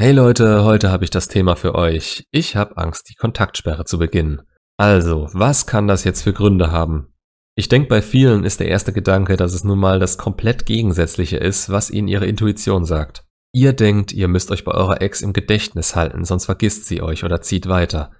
Hey Leute, heute habe ich das Thema für euch. Ich habe Angst, die Kontaktsperre zu beginnen. Also, was kann das jetzt für Gründe haben? Ich denke, bei vielen ist der erste Gedanke, dass es nun mal das komplett Gegensätzliche ist, was ihnen ihre Intuition sagt. Ihr denkt, ihr müsst euch bei eurer Ex im Gedächtnis halten, sonst vergisst sie euch oder zieht weiter.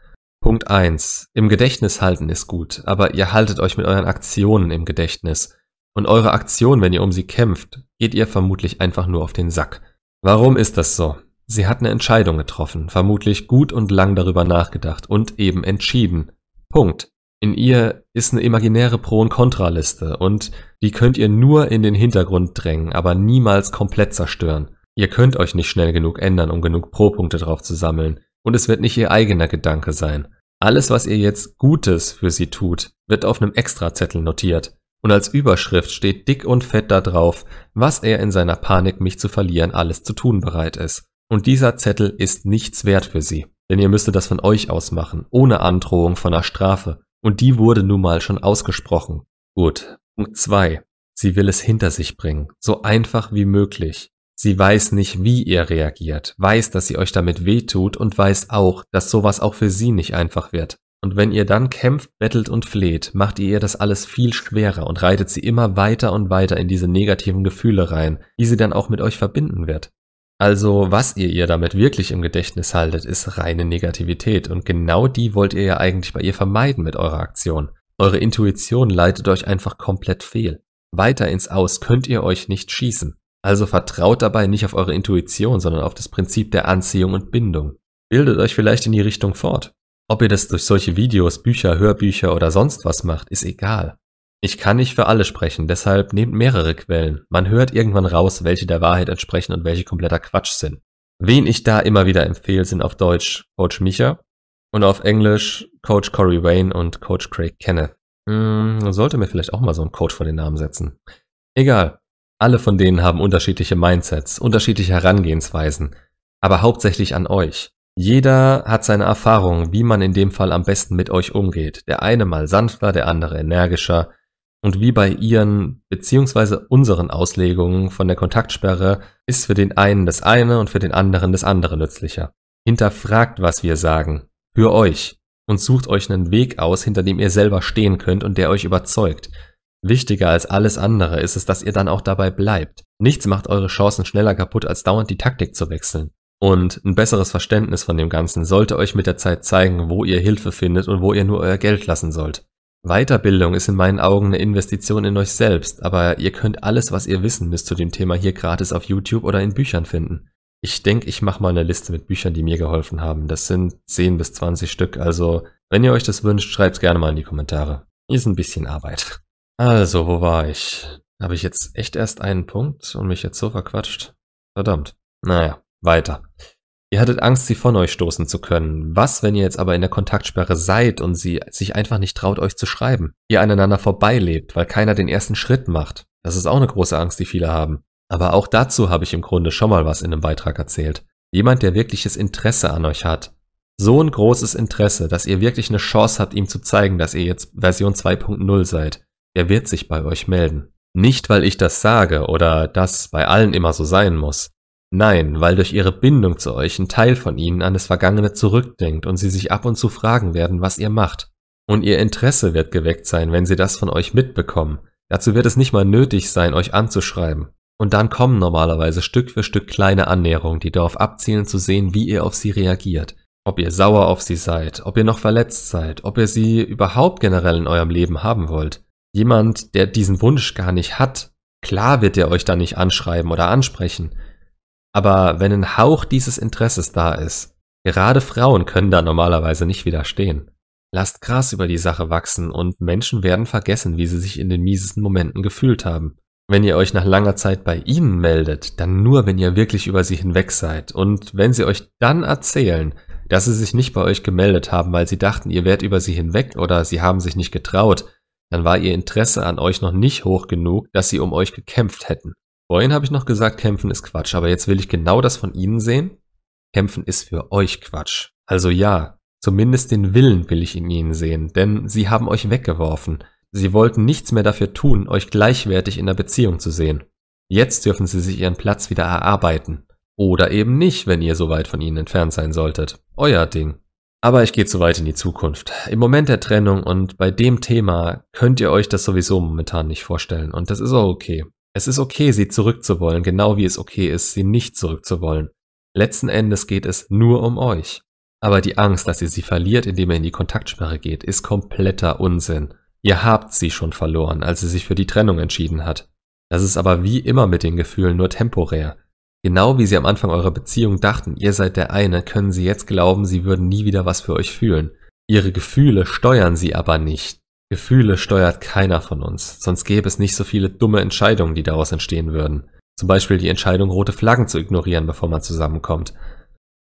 Punkt 1. Im Gedächtnis halten ist gut, aber ihr haltet euch mit euren Aktionen im Gedächtnis. Und eure Aktion, wenn ihr um sie kämpft, geht ihr vermutlich einfach nur auf den Sack. Warum ist das so? Sie hat eine Entscheidung getroffen, vermutlich gut und lang darüber nachgedacht und eben entschieden. Punkt. In ihr ist eine imaginäre Pro- und Kontraliste und die könnt ihr nur in den Hintergrund drängen, aber niemals komplett zerstören. Ihr könnt euch nicht schnell genug ändern, um genug Pro-Punkte drauf zu sammeln. Und es wird nicht ihr eigener Gedanke sein. Alles, was ihr jetzt Gutes für sie tut, wird auf einem Extrazettel notiert. Und als Überschrift steht dick und fett da drauf, was er in seiner Panik, mich zu verlieren, alles zu tun bereit ist. Und dieser Zettel ist nichts wert für sie, denn ihr müsstet das von euch aus machen, ohne Androhung von einer Strafe. Und die wurde nun mal schon ausgesprochen. Gut. Punkt zwei: Sie will es hinter sich bringen, so einfach wie möglich. Sie weiß nicht, wie ihr reagiert, weiß, dass sie euch damit wehtut und weiß auch, dass sowas auch für sie nicht einfach wird. Und wenn ihr dann kämpft, bettelt und fleht, macht ihr ihr das alles viel schwerer und reitet sie immer weiter und weiter in diese negativen Gefühle rein, die sie dann auch mit euch verbinden wird. Also was ihr ihr damit wirklich im Gedächtnis haltet, ist reine Negativität und genau die wollt ihr ja eigentlich bei ihr vermeiden mit eurer Aktion. Eure Intuition leitet euch einfach komplett fehl. Weiter ins Aus könnt ihr euch nicht schießen. Also vertraut dabei nicht auf eure Intuition, sondern auf das Prinzip der Anziehung und Bindung. Bildet euch vielleicht in die Richtung fort. Ob ihr das durch solche Videos, Bücher, Hörbücher oder sonst was macht, ist egal. Ich kann nicht für alle sprechen, deshalb nehmt mehrere Quellen. Man hört irgendwann raus, welche der Wahrheit entsprechen und welche kompletter Quatsch sind. Wen ich da immer wieder empfehle, sind auf Deutsch Coach Micha und auf Englisch Coach Corey Wayne und Coach Craig Kenneth. Hm, sollte mir vielleicht auch mal so einen Coach vor den Namen setzen. Egal. Alle von denen haben unterschiedliche Mindsets, unterschiedliche Herangehensweisen, aber hauptsächlich an euch. Jeder hat seine Erfahrungen, wie man in dem Fall am besten mit euch umgeht. Der eine mal sanfter, der andere energischer, und wie bei ihren bzw. unseren Auslegungen von der Kontaktsperre ist für den einen das eine und für den anderen das andere nützlicher. Hinterfragt, was wir sagen. Für euch. Und sucht euch einen Weg aus, hinter dem ihr selber stehen könnt und der euch überzeugt. Wichtiger als alles andere ist es, dass ihr dann auch dabei bleibt. Nichts macht eure Chancen schneller kaputt, als dauernd die Taktik zu wechseln. Und ein besseres Verständnis von dem Ganzen sollte euch mit der Zeit zeigen, wo ihr Hilfe findet und wo ihr nur euer Geld lassen sollt. Weiterbildung ist in meinen Augen eine Investition in euch selbst, aber ihr könnt alles, was ihr wissen müsst zu dem Thema hier gratis auf YouTube oder in Büchern finden. Ich denke, ich mache mal eine Liste mit Büchern, die mir geholfen haben. Das sind 10 bis 20 Stück, also wenn ihr euch das wünscht, schreibt's gerne mal in die Kommentare. Ist ein bisschen Arbeit. Also, wo war ich? Habe ich jetzt echt erst einen Punkt und mich jetzt so verquatscht? Verdammt. Naja, weiter. Ihr hattet Angst, sie von euch stoßen zu können. Was, wenn ihr jetzt aber in der Kontaktsperre seid und sie sich einfach nicht traut, euch zu schreiben? Ihr aneinander vorbeilebt, weil keiner den ersten Schritt macht. Das ist auch eine große Angst, die viele haben. Aber auch dazu habe ich im Grunde schon mal was in einem Beitrag erzählt. Jemand, der wirkliches Interesse an euch hat. So ein großes Interesse, dass ihr wirklich eine Chance habt, ihm zu zeigen, dass ihr jetzt Version 2.0 seid. Der wird sich bei euch melden. Nicht, weil ich das sage oder das bei allen immer so sein muss. Nein, weil durch ihre Bindung zu euch ein Teil von ihnen an das Vergangene zurückdenkt und sie sich ab und zu fragen werden, was ihr macht. Und ihr Interesse wird geweckt sein, wenn sie das von euch mitbekommen. Dazu wird es nicht mal nötig sein, euch anzuschreiben. Und dann kommen normalerweise Stück für Stück kleine Annäherungen, die darauf abzielen zu sehen, wie ihr auf sie reagiert. Ob ihr sauer auf sie seid, ob ihr noch verletzt seid, ob ihr sie überhaupt generell in eurem Leben haben wollt. Jemand, der diesen Wunsch gar nicht hat, klar wird er euch da nicht anschreiben oder ansprechen, aber wenn ein Hauch dieses Interesses da ist, gerade Frauen können da normalerweise nicht widerstehen. Lasst Gras über die Sache wachsen und Menschen werden vergessen, wie sie sich in den miesesten Momenten gefühlt haben. Wenn ihr euch nach langer Zeit bei ihnen meldet, dann nur, wenn ihr wirklich über sie hinweg seid. Und wenn sie euch dann erzählen, dass sie sich nicht bei euch gemeldet haben, weil sie dachten, ihr wärt über sie hinweg oder sie haben sich nicht getraut, dann war ihr Interesse an euch noch nicht hoch genug, dass sie um euch gekämpft hätten. Vorhin habe ich noch gesagt, kämpfen ist Quatsch, aber jetzt will ich genau das von Ihnen sehen. Kämpfen ist für euch Quatsch. Also ja, zumindest den Willen will ich in Ihnen sehen, denn Sie haben euch weggeworfen. Sie wollten nichts mehr dafür tun, euch gleichwertig in der Beziehung zu sehen. Jetzt dürfen Sie sich Ihren Platz wieder erarbeiten. Oder eben nicht, wenn ihr so weit von ihnen entfernt sein solltet. Euer Ding. Aber ich gehe zu weit in die Zukunft. Im Moment der Trennung und bei dem Thema könnt ihr euch das sowieso momentan nicht vorstellen. Und das ist auch okay. Es ist okay, sie zurückzuwollen, genau wie es okay ist, sie nicht zurückzuwollen. Letzten Endes geht es nur um euch. Aber die Angst, dass ihr sie verliert, indem ihr in die Kontaktsperre geht, ist kompletter Unsinn. Ihr habt sie schon verloren, als sie sich für die Trennung entschieden hat. Das ist aber wie immer mit den Gefühlen nur temporär. Genau wie sie am Anfang eurer Beziehung dachten, ihr seid der eine, können sie jetzt glauben, sie würden nie wieder was für euch fühlen. Ihre Gefühle steuern sie aber nicht. Gefühle steuert keiner von uns, sonst gäbe es nicht so viele dumme Entscheidungen, die daraus entstehen würden. Zum Beispiel die Entscheidung, rote Flaggen zu ignorieren, bevor man zusammenkommt.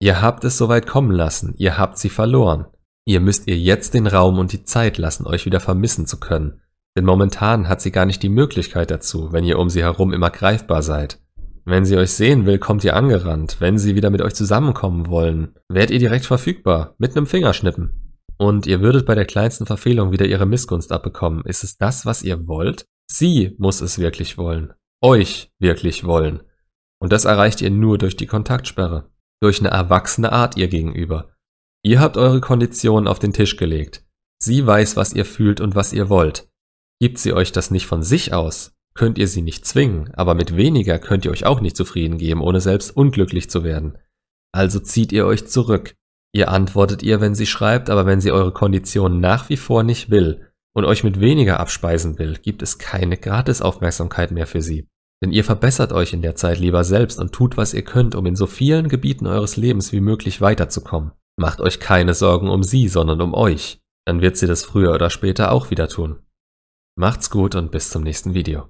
Ihr habt es soweit kommen lassen, ihr habt sie verloren. Ihr müsst ihr jetzt den Raum und die Zeit lassen, euch wieder vermissen zu können. Denn momentan hat sie gar nicht die Möglichkeit dazu, wenn ihr um sie herum immer greifbar seid. Wenn sie euch sehen will, kommt ihr angerannt. Wenn sie wieder mit euch zusammenkommen wollen, werdet ihr direkt verfügbar, mit einem Fingerschnippen. Und ihr würdet bei der kleinsten Verfehlung wieder ihre Missgunst abbekommen. Ist es das, was ihr wollt? Sie muss es wirklich wollen. Euch wirklich wollen. Und das erreicht ihr nur durch die Kontaktsperre. Durch eine erwachsene Art ihr gegenüber. Ihr habt eure Konditionen auf den Tisch gelegt. Sie weiß, was ihr fühlt und was ihr wollt. Gibt sie euch das nicht von sich aus, könnt ihr sie nicht zwingen, aber mit weniger könnt ihr euch auch nicht zufrieden geben, ohne selbst unglücklich zu werden. Also zieht ihr euch zurück. Ihr antwortet ihr, wenn sie schreibt, aber wenn sie eure Konditionen nach wie vor nicht will und euch mit weniger abspeisen will, gibt es keine Gratisaufmerksamkeit mehr für sie. Denn ihr verbessert euch in der Zeit lieber selbst und tut, was ihr könnt, um in so vielen Gebieten eures Lebens wie möglich weiterzukommen. Macht euch keine Sorgen um sie, sondern um euch. Dann wird sie das früher oder später auch wieder tun. Macht's gut und bis zum nächsten Video.